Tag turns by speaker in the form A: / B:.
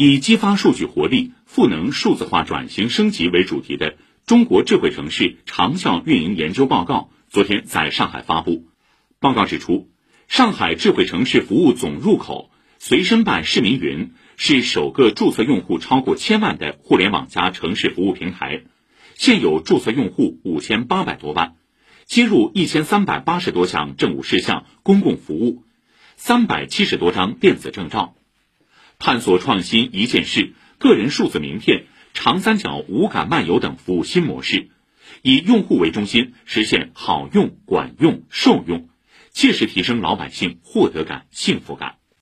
A: 以激发数据活力、赋能数字化转型升级为主题的《中国智慧城市长效运营研究报告》昨天在上海发布。报告指出，上海智慧城市服务总入口随身办市民云是首个注册用户超过千万的互联网加城市服务平台，现有注册用户五千八百多万，接入一千三百八十多项政务事项、公共服务，三百七十多张电子证照。探索创新一件事、个人数字名片、长三角无感漫游等服务新模式，以用户为中心，实现好用、管用、受用，切实提升老百姓获得感、幸福感。